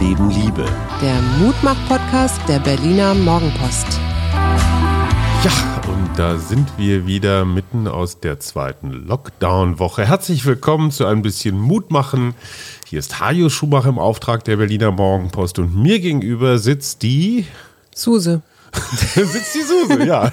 Leben Liebe. Der Mutmach-Podcast der Berliner Morgenpost. Ja, und da sind wir wieder mitten aus der zweiten Lockdown-Woche. Herzlich willkommen zu ein bisschen Mutmachen. Hier ist Hajo Schumacher im Auftrag der Berliner Morgenpost und mir gegenüber sitzt die Suse. sitzt die Suse, ja.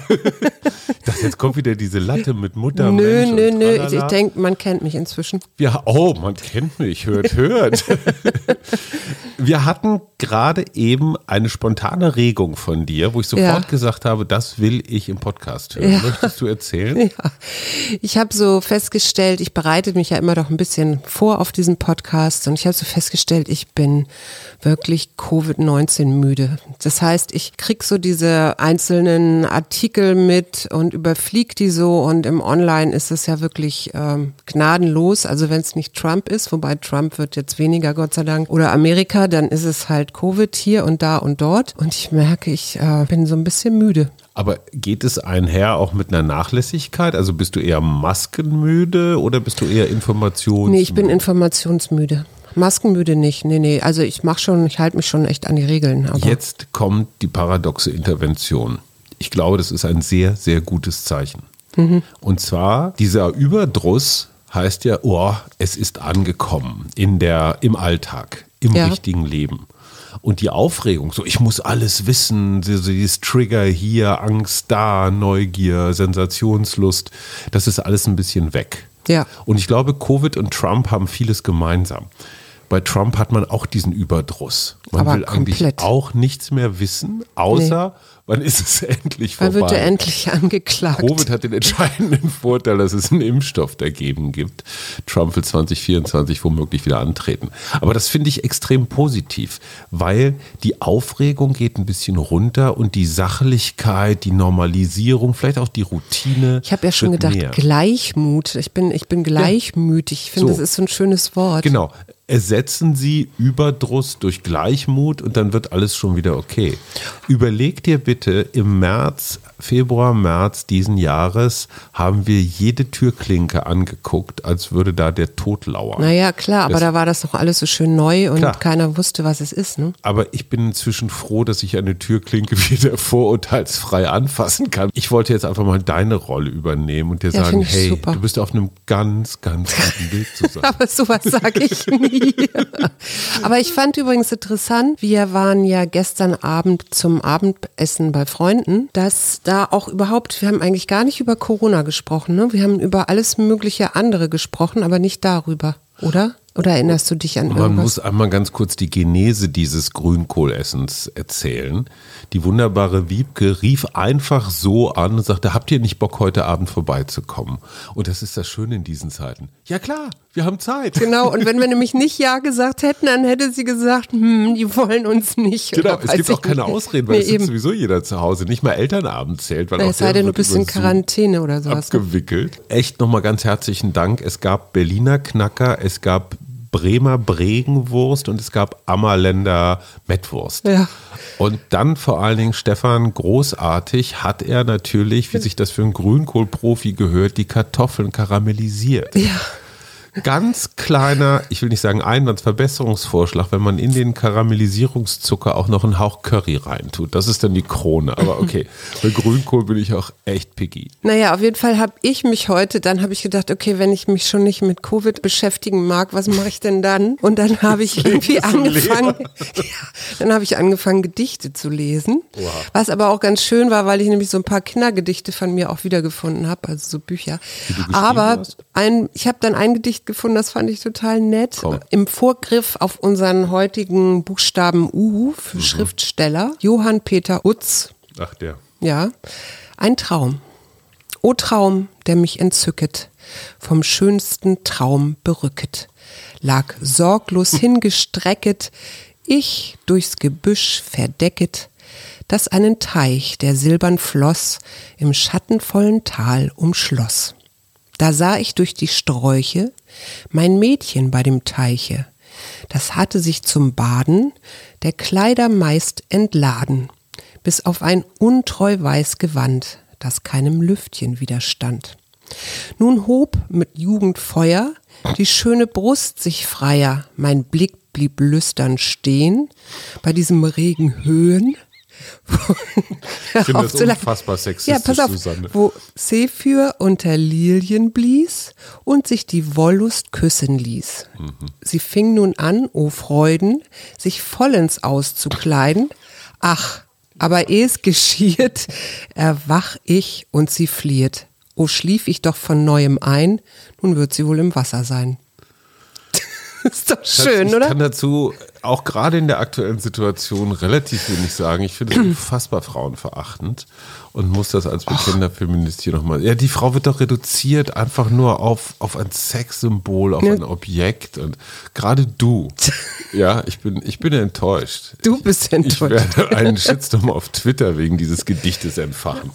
Das jetzt kommt wieder diese Latte mit Mutter. Nö, nö, nö. tralala. Ich denke, man kennt mich inzwischen. Ja, oh, man kennt mich, hört, hört. Wir hatten gerade eben eine spontane Regung von dir, wo ich sofort Ja. gesagt habe, das will ich im Podcast hören. Ja. Möchtest du erzählen? Ja. Ich habe so festgestellt, ich bereite mich ja immer doch ein bisschen vor auf diesen Podcast und ich habe so festgestellt, ich bin wirklich Covid-19 müde. Das heißt, ich krieg so diese einzelnen Artikel mit und überflieg die so und im Online ist es ja wirklich ähm, gnadenlos. Also wenn es nicht Trump ist, wobei Trump wird jetzt weniger, Gott sei Dank, oder Amerika, dann ist es halt Covid hier und da und dort. Und ich merke, ich äh, bin so ein bisschen müde. Aber geht es einher auch mit einer Nachlässigkeit? Also bist du eher maskenmüde oder bist du eher informations? Nee, ich bin informationsmüde. Maskenmüde nicht. Nee, nee. Also ich mache schon, ich halte mich schon echt an die Regeln. Jetzt kommt die paradoxe Intervention. Ich glaube, das ist ein sehr, sehr gutes Zeichen. Mhm. Und zwar, dieser Überdruss heißt ja, oh, es ist angekommen in der, im Alltag, im Ja. richtigen Leben. Und die Aufregung, so ich muss alles wissen, dieses Trigger hier, Angst da, Neugier, Sensationslust, das ist alles ein bisschen weg. Ja. Und ich glaube, Covid und Trump haben vieles gemeinsam. Bei Trump hat man auch diesen Überdruss. Man Aber will eigentlich komplett. auch nichts mehr wissen, außer wann ist es endlich vorbei. wann wird er endlich angeklagt? Covid hat den entscheidenden Vorteil, dass es einen Impfstoff dagegen gibt. Trump will 2024 womöglich wieder antreten. Aber das finde ich extrem positiv, weil die Aufregung geht ein bisschen runter und die Sachlichkeit, die Normalisierung, vielleicht auch die Routine. ich habe ja schon gedacht, mehr. Gleichmut. Ich bin, ich bin gleichmütig. Ich finde, So. das ist so ein schönes Wort. Genau. Ersetzen Sie Überdruss durch Gleichmut und dann wird alles schon wieder okay. Überleg dir bitte, im März, Februar, März diesen Jahres haben wir jede Türklinke angeguckt, als würde da der Tod lauern. Naja, klar, aber Das- da war das noch alles so schön neu und Klar. keiner wusste, was es ist. Ne? Aber ich bin inzwischen froh, dass ich eine Türklinke wieder vorurteilsfrei anfassen kann. Ich wollte jetzt einfach mal deine Rolle übernehmen und dir Ja, sagen, hey, super. du bist auf einem ganz, ganz guten Weg zu sein. Aber sowas sage ich nie. Aber ich fand übrigens interessant, wir waren ja gestern Abend zum Abendessen bei Freunden, dass da auch überhaupt, wir haben eigentlich gar nicht über Corona gesprochen, ne? Wir haben über alles mögliche andere gesprochen, aber nicht darüber, oder? Oder erinnerst du dich an Man irgendwas? muss einmal ganz kurz die Genese dieses Grünkohlessens erzählen. Die wunderbare Wiebke rief einfach so an und sagte, habt ihr nicht Bock, heute Abend vorbeizukommen? Und das ist das Schöne in diesen Zeiten. Ja klar, wir haben Zeit. Genau, und wenn wir nämlich nicht Ja gesagt hätten, dann hätte sie gesagt, hm, die wollen uns nicht. Genau, es gibt auch keine nicht. Ausreden, weil Nee, es sitzt eben. sowieso jeder zu Hause. Nicht mal Elternabend zählt, weil auch Es sei denn, du bist in Quarantäne oder sowas. abgewickelt. Echt nochmal ganz herzlichen Dank. Es gab Berliner Knacker, es gab Bremer Bregenwurst und es gab Ammerländer Mettwurst. Ja. Und dann vor allen Dingen Stefan, großartig hat er natürlich, wie sich das für einen Grünkohlprofi gehört, die Kartoffeln karamellisiert. Ja. Ganz kleiner, ich will nicht sagen Einwandsverbesserungsvorschlag, wenn man in den Karamellisierungszucker auch noch einen Hauch Curry reintut. Das ist dann die Krone. Aber okay, bei Grünkohl bin ich auch echt picky. Naja, auf jeden Fall habe ich mich heute, dann habe ich gedacht, okay, wenn ich mich schon nicht mit Covid beschäftigen mag, was mache ich denn dann? Und dann habe ich irgendwie angefangen, ja, dann habe ich angefangen, Gedichte zu lesen. Was aber auch ganz schön war, weil ich nämlich so ein paar Kindergedichte von mir auch wiedergefunden habe, also so Bücher. Aber ein, ich habe dann ein Gedicht gefunden, das fand ich total nett. Komm. Im Vorgriff auf unseren heutigen Buchstaben U Mhm. für Schriftsteller, Johann Peter Utz. Ach der. Ja, ein Traum. O Traum, der mich entzücket, vom schönsten Traum berücket, lag sorglos hingestrecket, ich durchs Gebüsch verdecket, das einen Teich, der silbern floss, im schattenvollen Tal umschloss. Da sah ich durch die Sträuche mein Mädchen bei dem Teiche, das hatte sich zum Baden der Kleider meist entladen, bis auf ein untreu weiß Gewand, das keinem Lüftchen widerstand. Nun hob mit Jugendfeuer die schöne Brust sich freier, mein Blick blieb lüstern stehen bei diesem Regen Höhen. Ich finde das unfassbar sexistisch, ja, pass auf, Susanne. wo Zephyr unter Lilien blies und sich die Wollust küssen ließ. Mhm. Sie fing nun an, o Freuden, sich vollends auszukleiden. Ach, aber eh es geschieht, erwach ich und sie flieht. O schlief ich doch von neuem ein, nun wird sie wohl im Wasser sein. ist doch schön, ich oder? kann dazu auch gerade in der aktuellen Situation relativ wenig sagen. Ich finde es unfassbar frauenverachtend und muss das als bekennender Feminist hier nochmal. Ja, die Frau wird doch reduziert einfach nur auf, auf ein Sexsymbol, auf Ja. ein Objekt. Und gerade du, ja, ich bin, ich bin enttäuscht. Du bist Ich enttäuscht. werde einen Shitstorm auf Twitter wegen dieses Gedichtes entfachen.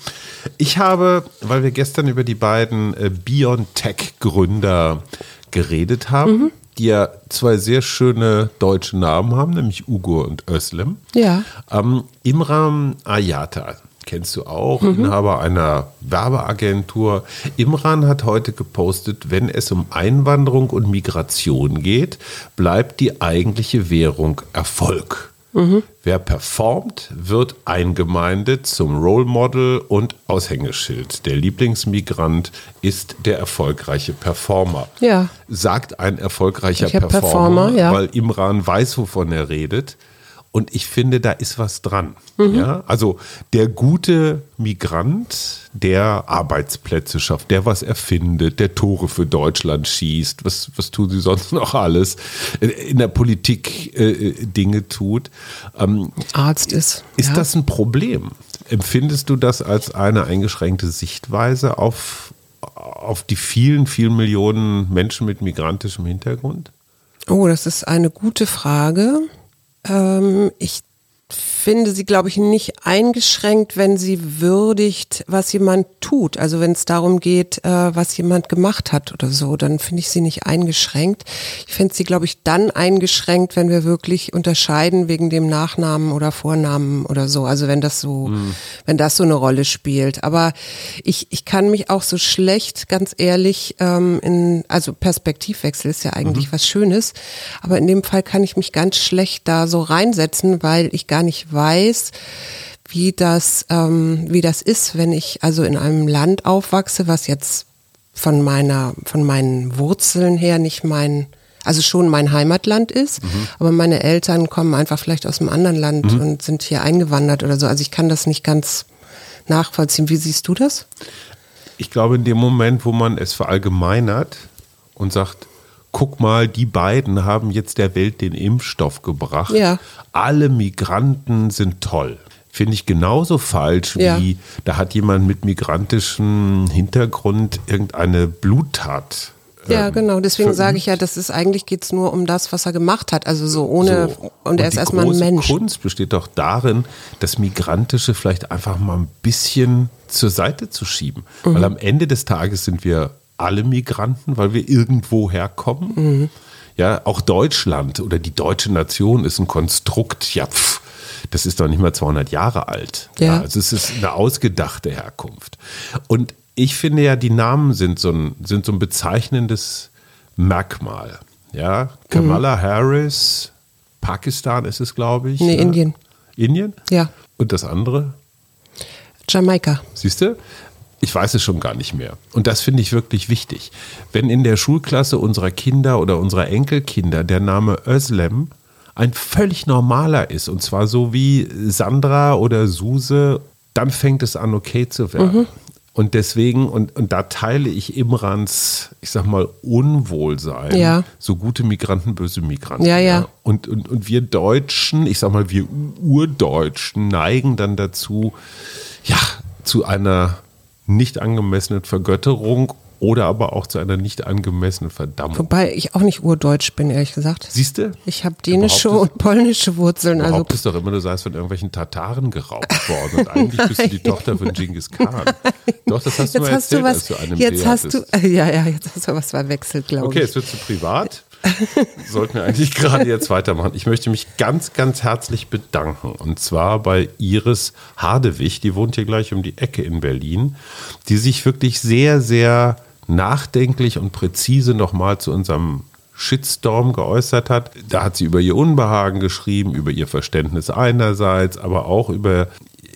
Ich habe, weil wir gestern über die beiden äh, Biontech-Gründer geredet haben, Mhm. Die ja zwei sehr schöne deutsche Namen haben, nämlich Ugo und Özlem. Ja. Ähm, Imran Ayata, kennst du auch, Mhm. Inhaber einer Werbeagentur. Imran hat heute gepostet, wenn es um Einwanderung und Migration geht, bleibt die eigentliche Währung Erfolg. Mhm. Wer performt, wird eingemeindet zum Role Model und Aushängeschild. Der Lieblingsmigrant ist der erfolgreiche Performer. Ja. Sagt ein erfolgreicher Performer, Performer, ja. weil Imran weiß, wovon er redet. Und ich finde, da ist was dran. Mhm. Ja? Also der gute Migrant, der Arbeitsplätze schafft, der was erfindet, der Tore für Deutschland schießt, was, was tun sie sonst noch alles, in der Politik äh, Dinge tut. Ähm, Arzt ist. ist ja. das ein Problem? Empfindest du das als eine eingeschränkte Sichtweise auf, auf die vielen, vielen Millionen Menschen mit migrantischem Hintergrund? Oh, das ist eine gute Frage. Ähm, ich finde sie, glaube ich, nicht eingeschränkt, wenn sie würdigt, was jemand tut. Also wenn es darum geht, äh, was jemand gemacht hat oder so, dann finde ich sie nicht eingeschränkt. Ich finde sie, glaube ich, dann eingeschränkt, wenn wir wirklich unterscheiden wegen dem Nachnamen oder Vornamen oder so. Also wenn das so, wenn das so eine Rolle spielt. Aber ich, ich kann mich auch so schlecht, ganz ehrlich, ähm, in, also Perspektivwechsel ist ja eigentlich was Schönes, aber in dem Fall kann ich mich ganz schlecht da so reinsetzen, weil ich gar nicht weiß, wie das, ähm, wie das ist, wenn ich also in einem Land aufwachse, was jetzt von meiner, von meinen Wurzeln her nicht mein, also schon mein Heimatland ist, aber meine Eltern kommen einfach vielleicht aus einem anderen Land und sind hier eingewandert oder so. Also ich kann das nicht ganz nachvollziehen. Wie siehst du das? Ich glaube, in dem Moment, wo man es verallgemeinert und sagt, guck mal, die beiden haben jetzt der Welt den Impfstoff gebracht. Ja. Alle Migranten sind toll. Finde ich genauso falsch Ja. wie da hat jemand mit migrantischem Hintergrund irgendeine Bluttat. Ja, ähm, genau. Deswegen sage ich ja, das ist eigentlich geht's nur um das, was er gemacht hat. Also so ohne So. und er ist die erstmal ein Mensch. Kunst besteht doch darin, das Migrantische vielleicht einfach mal ein bisschen zur Seite zu schieben. Mhm. Weil am Ende des Tages sind wir alle Migranten, weil wir irgendwo herkommen. Mhm. Ja, auch Deutschland oder die deutsche Nation ist ein Konstrukt, ja, pff, das ist doch nicht mal 200 Jahre alt. Ja. also es ist eine ausgedachte Herkunft. Und ich finde ja, die Namen sind so ein, sind so ein bezeichnendes Merkmal. Ja, Kamala Mhm. Harris, Pakistan ist es, glaube ich. Nee, ja. Indien. Indien? Ja. Und das andere? Jamaika. Siehst du? Ich weiß es schon gar nicht mehr. Und das finde ich wirklich wichtig. Wenn in der Schulklasse unserer Kinder oder unserer Enkelkinder der Name Özlem ein völlig normaler ist, und zwar so wie Sandra oder Suse, dann fängt es an, okay zu werden. Und deswegen, und, und da teile ich Imrans, ich sag mal, Unwohlsein. Ja. So gute Migranten, böse Migranten. Ja, ja. Und, und, und wir Deutschen, ich sag mal, wir Urdeutschen neigen dann dazu, ja, zu einer nicht angemessenen Vergötterung oder aber auch zu einer nicht angemessenen Verdammung. Wobei ich auch nicht urdeutsch bin, ehrlich gesagt. Siehst du? Ich habe dänische und polnische Wurzeln. Du Also behauptest doch immer, du seist von irgendwelchen Tataren geraubt worden und eigentlich bist du die Tochter von Genghis Khan. Doch, das hast du jetzt mal hast du erzählt, was. als du einen Jetzt Tee hast du. Ja, ja, jetzt hast du was verwechselt, glaube Okay, ich. jetzt wird zu privat. Sollten wir eigentlich gerade jetzt weitermachen. Ich möchte mich ganz, ganz herzlich bedanken. Und zwar bei Iris Hardewig, die wohnt hier gleich um die Ecke in Berlin, die sich wirklich sehr, sehr nachdenklich und präzise nochmal zu unserem Shitstorm geäußert hat. Da hat sie über ihr Unbehagen geschrieben, über ihr Verständnis einerseits, aber auch über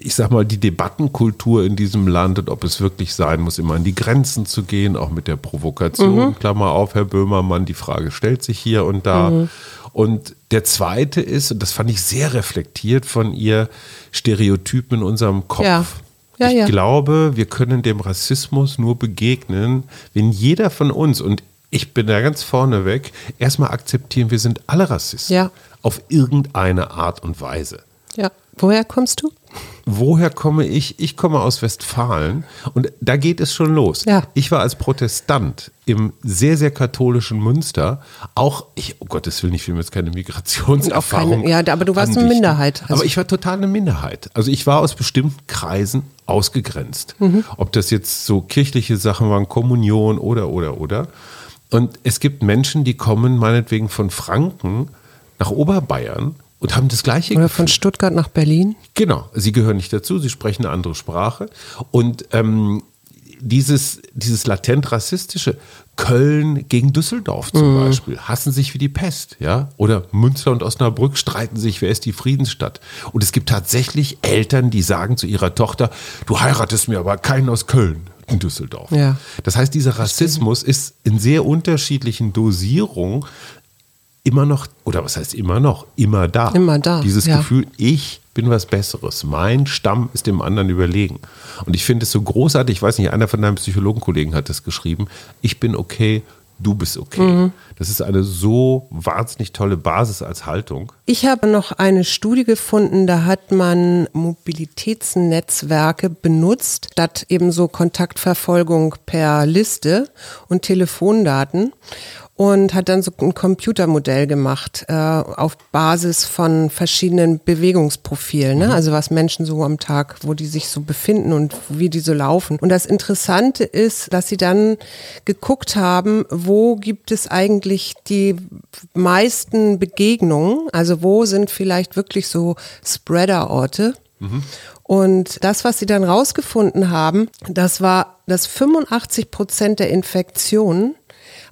ich sag mal, die Debattenkultur in diesem Land und ob es wirklich sein muss, immer an die Grenzen zu gehen, auch mit der Provokation, mhm. Klammer auf, Herr Böhmermann, die Frage stellt sich hier und da. Mhm. Und der zweite ist, und das fand ich sehr reflektiert von ihr, Stereotypen in unserem Kopf. Ja. Ja, ich ja. glaube, wir können dem Rassismus nur begegnen, wenn jeder von uns, und ich bin da ganz vorne weg, erstmal akzeptieren, wir sind alle Rassisten. Ja. Auf irgendeine Art und Weise. Ja. Woher kommst du? Woher komme ich? Ich komme aus Westfalen und da geht es schon los. Ja. Ich war als Protestant im sehr, sehr katholischen Münster. Auch, ich, um Gottes Willen, ich will mir jetzt keine Migrationserfahrung. Keine, ja, aber du warst andichten. eine Minderheit. Also aber ich war total eine Minderheit. Also ich war aus bestimmten Kreisen ausgegrenzt. Mhm. Ob das jetzt so kirchliche Sachen waren, Kommunion oder, oder, oder. Und es gibt Menschen, die kommen meinetwegen von Franken nach Oberbayern und haben das gleiche Oder Gefühl. von Stuttgart nach Berlin? Genau, sie gehören nicht dazu, sie sprechen eine andere Sprache. Und ähm, dieses, dieses latent rassistische, Köln gegen Düsseldorf zum mhm. Beispiel, hassen sich wie die Pest, ja? Oder Münster und Osnabrück streiten sich, wer ist die Friedensstadt? Und es gibt tatsächlich Eltern, die sagen zu ihrer Tochter, du heiratest mir aber keinen aus Köln in Düsseldorf. Ja. Das heißt, dieser Rassismus ist in sehr unterschiedlichen Dosierungen immer noch, oder was heißt immer noch, immer da. Immer da. Dieses ja. Gefühl, ich bin was Besseres. Mein Stamm ist dem anderen überlegen. Und ich finde es so großartig, ich weiß nicht, einer von deinen Psychologenkollegen hat das geschrieben, ich bin okay, du bist okay. Mhm. Das ist eine so wahnsinnig tolle Basis als Haltung. Ich habe noch eine Studie gefunden, da hat man Mobilitätsnetzwerke benutzt, statt eben so Kontaktverfolgung per Liste und Telefondaten und hat dann so ein Computermodell gemacht äh, auf Basis von verschiedenen Bewegungsprofilen, ne? Mhm. also was Menschen so am Tag, wo die sich so befinden und wie die so laufen. Und das Interessante ist, dass sie dann geguckt haben, wo gibt es eigentlich die meisten Begegnungen, also wo sind vielleicht wirklich so Spreader-Orte. Mhm. Und das, was sie dann rausgefunden haben, das war, dass 85 Prozent der Infektionen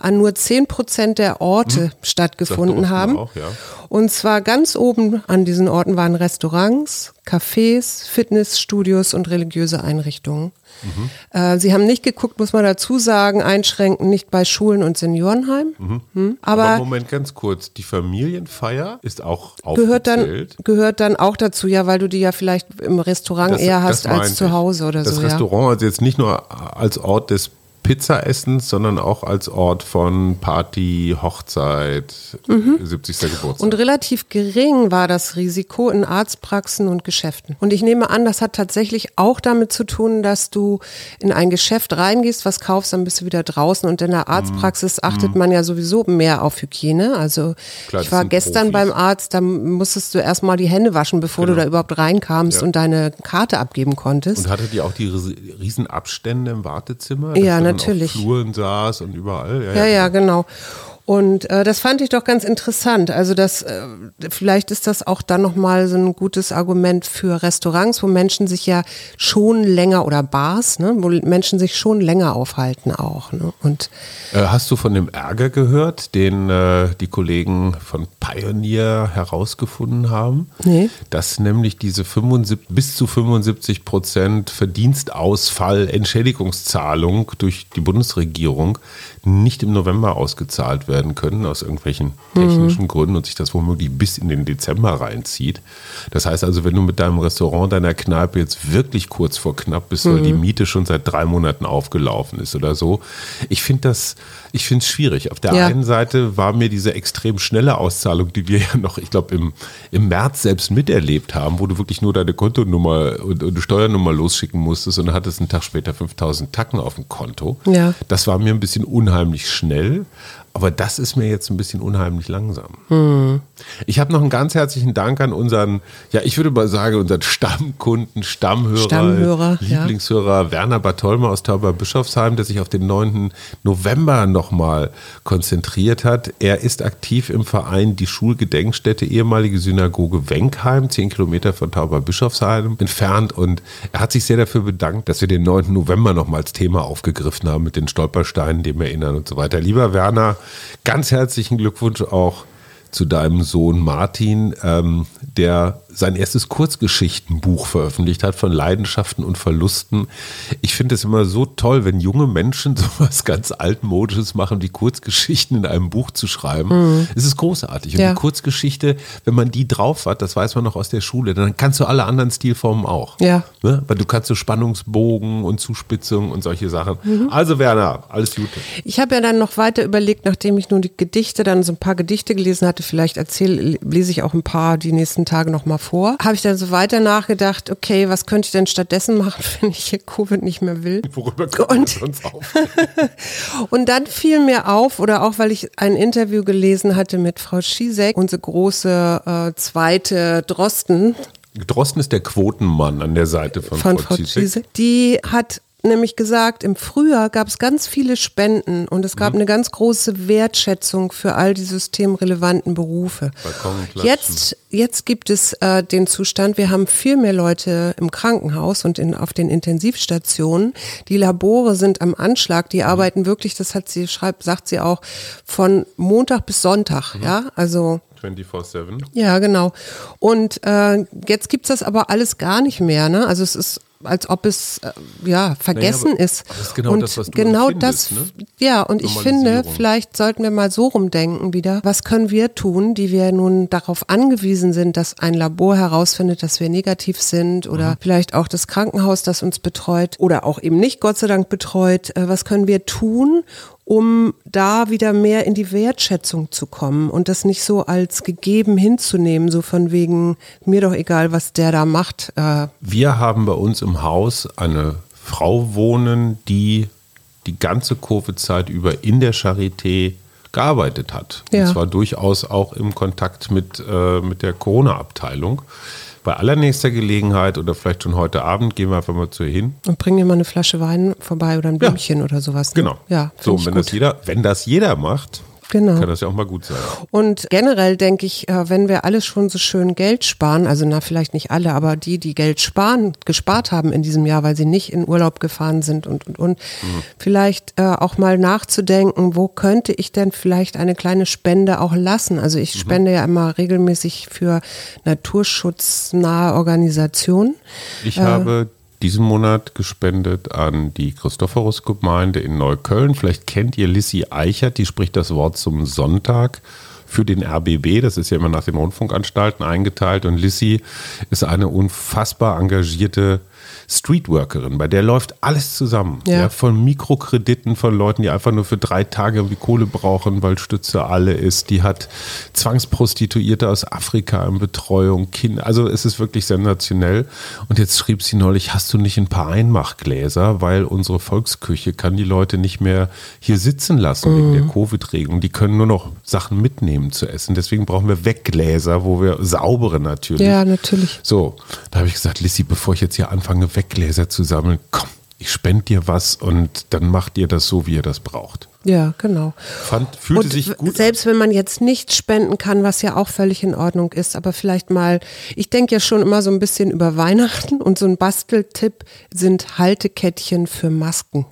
an nur 10 Prozent der Orte hm. stattgefunden haben. Auch, ja. Und zwar ganz oben an diesen Orten waren Restaurants, Cafés, Fitnessstudios und religiöse Einrichtungen. Mhm. Äh, sie haben nicht geguckt, muss man dazu sagen, einschränken nicht bei Schulen und Seniorenheim. Mhm. Hm? Aber, Aber, Moment, ganz kurz, die Familienfeier ist auch gehört dann gehört dann auch dazu, ja, weil du die ja vielleicht im Restaurant das, eher hast als zu Hause oder das so. Das Restaurant, ja. also jetzt nicht nur als Ort des Pizza essen, sondern auch als Ort von Party, Hochzeit, mhm. 70. Geburtstag. Und relativ gering war das Risiko in Arztpraxen und Geschäften. Und ich nehme an, das hat tatsächlich auch damit zu tun, dass du in ein Geschäft reingehst, was kaufst, dann bist du wieder draußen. Und in der Arztpraxis mhm. achtet man ja sowieso mehr auf Hygiene. Also Klar, ich war gestern Profis. beim Arzt, da musstest du erstmal die Hände waschen, bevor genau. du da überhaupt reinkamst ja. und deine Karte abgeben konntest. Und hattet ihr auch die riesen Abstände im Wartezimmer? Ja, natürlich natürlich. Fluren saß und überall. Ja, ja, ja genau. Und äh, das fand ich doch ganz interessant. Also das, äh, vielleicht ist das auch dann nochmal so ein gutes Argument für Restaurants, wo Menschen sich ja schon länger oder Bars, ne, wo Menschen sich schon länger aufhalten auch. Ne? Und äh, hast du von dem Ärger gehört, den äh, die Kollegen von Pioneer herausgefunden haben? Nee. Dass nämlich diese 75, bis zu 75 Prozent Verdienstausfall, Entschädigungszahlung durch die Bundesregierung nicht im November ausgezahlt werden können, aus irgendwelchen technischen mhm. Gründen und sich das womöglich bis in den Dezember reinzieht. Das heißt also, wenn du mit deinem Restaurant, deiner Kneipe jetzt wirklich kurz vor knapp bist, mhm. weil die Miete schon seit drei Monaten aufgelaufen ist oder so, ich finde das, ich finde es schwierig. Auf der ja. einen Seite war mir diese extrem schnelle Auszahlung, die wir ja noch, ich glaube, im, im März selbst miterlebt haben, wo du wirklich nur deine Kontonummer und, und Steuernummer losschicken musstest und dann hattest einen Tag später 5000 Tacken auf dem Konto. Ja. Das war mir ein bisschen unheimlich unheimlich schnell. Aber das ist mir jetzt ein bisschen unheimlich langsam. Hm. Ich habe noch einen ganz herzlichen Dank an unseren, ja, ich würde mal sagen, unseren Stammkunden, Stammhörer, Stammhörer Lieblingshörer ja. Werner Bartolmer aus Tauberbischofsheim, der sich auf den 9. November nochmal konzentriert hat. Er ist aktiv im Verein Die Schulgedenkstätte, ehemalige Synagoge Wenkheim, 10 Kilometer von Tauberbischofsheim entfernt. Und er hat sich sehr dafür bedankt, dass wir den 9. November nochmal als Thema aufgegriffen haben mit den Stolpersteinen, dem erinnern und so weiter. Lieber Werner, Ganz herzlichen Glückwunsch auch zu deinem Sohn Martin, ähm, der sein erstes Kurzgeschichtenbuch veröffentlicht hat von Leidenschaften und Verlusten. Ich finde es immer so toll, wenn junge Menschen sowas ganz altmodisches machen, wie Kurzgeschichten in einem Buch zu schreiben. Mhm. Es ist großartig. Und ja. die Kurzgeschichte, wenn man die drauf hat, das weiß man noch aus der Schule, dann kannst du alle anderen Stilformen auch. Ja. Ne? Weil du kannst so Spannungsbogen und Zuspitzung und solche Sachen. Mhm. Also Werner, alles Gute. Ich habe ja dann noch weiter überlegt, nachdem ich nun die Gedichte, dann so ein paar Gedichte gelesen hatte, vielleicht erzähle, lese ich auch ein paar die nächsten Tage nochmal vor. Habe ich dann so weiter nachgedacht, okay, was könnte ich denn stattdessen machen, wenn ich hier Covid nicht mehr will? Worüber und, uns auf? und dann fiel mir auf, oder auch weil ich ein Interview gelesen hatte mit Frau Schisek, unsere große äh, zweite Drosten. Drosten ist der Quotenmann an der Seite von, von Frau, Frau Schisek. Die hat nämlich gesagt, im Frühjahr gab es ganz viele Spenden und es gab mhm. eine ganz große Wertschätzung für all die systemrelevanten Berufe. Jetzt, jetzt gibt es äh, den Zustand, wir haben viel mehr Leute im Krankenhaus und in, auf den Intensivstationen. Die Labore sind am Anschlag, die mhm. arbeiten wirklich, das hat sie, schreibt, sagt sie auch, von Montag bis Sonntag, mhm. ja, also 24-7. Ja, genau. Und äh, jetzt gibt's das aber alles gar nicht mehr. Ne? Also es ist als ob es äh, ja vergessen naja, ist. Das ist genau und das, was du genau das, ne? ja. Und ich finde, vielleicht sollten wir mal so rumdenken wieder. Was können wir tun, die wir nun darauf angewiesen sind, dass ein Labor herausfindet, dass wir negativ sind oder mhm. vielleicht auch das Krankenhaus, das uns betreut oder auch eben nicht, Gott sei Dank betreut. Äh, was können wir tun, um da wieder mehr in die Wertschätzung zu kommen und das nicht so als gegeben hinzunehmen, so von wegen, mir doch egal, was der da macht. Äh. Wir haben bei uns im Haus eine Frau wohnen, die die ganze Covid-Zeit über in der Charité gearbeitet hat. Ja. Und zwar durchaus auch im Kontakt mit, äh, mit der Corona-Abteilung bei allernächster Gelegenheit oder vielleicht schon heute Abend gehen wir einfach mal zu ihr hin. Und bringen dir mal eine Flasche Wein vorbei oder ein Blümchen ja. oder sowas. Ne? Genau. Ja, so, wenn das, jeder, wenn das jeder macht, Genau. Kann das ja auch mal gut sein. Und generell denke ich, äh, wenn wir alles schon so schön Geld sparen, also na vielleicht nicht alle, aber die, die Geld sparen, gespart haben in diesem Jahr, weil sie nicht in Urlaub gefahren sind und und und, mhm. vielleicht äh, auch mal nachzudenken, wo könnte ich denn vielleicht eine kleine Spende auch lassen? Also ich mhm. spende ja immer regelmäßig für naturschutznahe Organisationen. Ich äh, habe diesen Monat gespendet an die Christophorus-Gemeinde in Neukölln. Vielleicht kennt ihr Lissy Eichert, die spricht das Wort zum Sonntag für den RBB. Das ist ja immer nach den Rundfunkanstalten eingeteilt. Und Lissy ist eine unfassbar engagierte Streetworkerin, bei der läuft alles zusammen. Ja. ja. von Mikrokrediten von Leuten, die einfach nur für drei Tage irgendwie Kohle brauchen, weil Stütze alle ist. Die hat Zwangsprostituierte aus Afrika in Betreuung, Kinder. Also es ist wirklich sensationell. Und jetzt schrieb sie neulich, hast du nicht ein paar Einmachgläser, weil unsere Volksküche kann die Leute nicht mehr hier sitzen lassen mhm. wegen der Covid-Regelung. Die können nur noch Sachen mitnehmen zu essen. Deswegen brauchen wir Weggläser, wo wir saubere natürlich. Ja, natürlich. So, da habe ich gesagt, Lissy, bevor ich jetzt hier anfange, Weggläser zu sammeln. Komm, ich spende dir was und dann macht ihr das so, wie ihr das braucht. Ja, genau. Fand, fühlte und sich gut. Selbst wenn man jetzt nicht spenden kann, was ja auch völlig in Ordnung ist, aber vielleicht mal, ich denke ja schon immer so ein bisschen über Weihnachten und so ein Basteltipp sind Haltekettchen für Masken.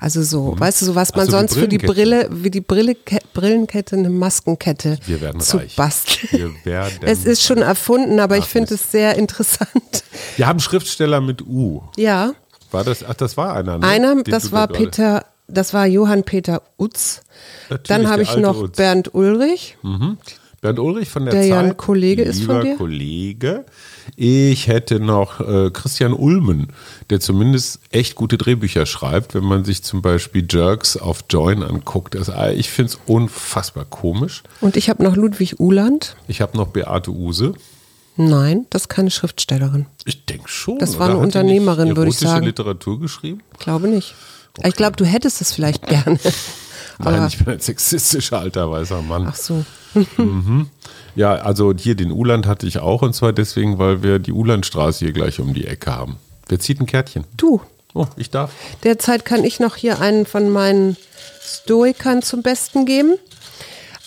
Also so, mhm. weißt du, so was man so, sonst für die Brille, wie die Brille, Brillenkette, eine Maskenkette zu reich. basteln. es ist schon erfunden, aber Ach, ich finde es sehr interessant. Wir haben Schriftsteller mit U. Ja. War das, ach, das war einer, ne? Einer, das war Peter, das war Johann Peter Utz. Natürlich, Dann habe ich noch Utz. Bernd Ulrich. Mhm. Bernd Ulrich von der, der Zeit. Der ja ein Kollege ist von dir. Kollege. Ich hätte noch äh, Christian Ulmen, der zumindest echt gute Drehbücher schreibt, wenn man sich zum Beispiel Jerks auf Join anguckt. Das, äh, ich finde es unfassbar komisch. Und ich habe noch Ludwig Uhland. Ich habe noch Beate Use. Nein, das ist keine Schriftstellerin. Ich denke schon. Das war eine Unternehmerin, würde ich sagen. Literatur geschrieben? Glaube nicht. Okay. Ich glaube, du hättest es vielleicht gerne. Nein, ich bin ein sexistischer alter weißer Mann. Ach so. mhm. Ja, also hier den Uland hatte ich auch und zwar deswegen, weil wir die Ulandstraße hier gleich um die Ecke haben. Wer zieht ein Kärtchen? Du. Oh, ich darf. Derzeit kann ich noch hier einen von meinen Stoikern zum Besten geben.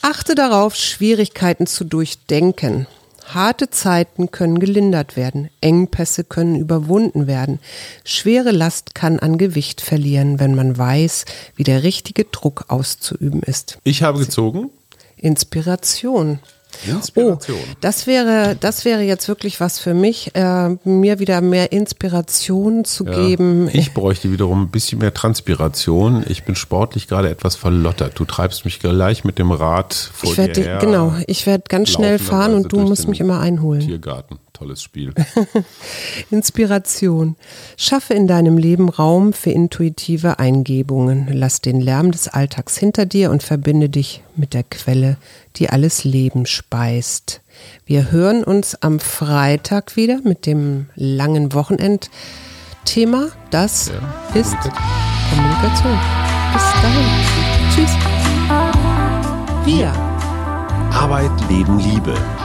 Achte darauf, Schwierigkeiten zu durchdenken. Harte Zeiten können gelindert werden, Engpässe können überwunden werden, schwere Last kann an Gewicht verlieren, wenn man weiß, wie der richtige Druck auszuüben ist. Ich habe gezogen. Inspiration. Inspiration. Oh, das wäre, das wäre jetzt wirklich was für mich, äh, mir wieder mehr Inspiration zu Ja. geben. Ich bräuchte wiederum ein bisschen mehr Transpiration. Ich bin sportlich gerade etwas verlottert. Du treibst mich gleich mit dem Rad vor Ich werde, dir her. genau, ich werde ganz schnell fahren und du musst mich immer einholen. Tiergarten. Tolles Spiel. Inspiration. Schaffe in deinem Leben Raum für intuitive Eingebungen. Lass den Lärm des Alltags hinter dir und verbinde dich mit der Quelle, die alles Leben speist. Wir hören uns am Freitag wieder mit dem langen Wochenendthema. Das Ja, ist Kommunikation. Kommunikation. Bis dahin. Tschüss. Wir. Arbeit, Leben, Liebe.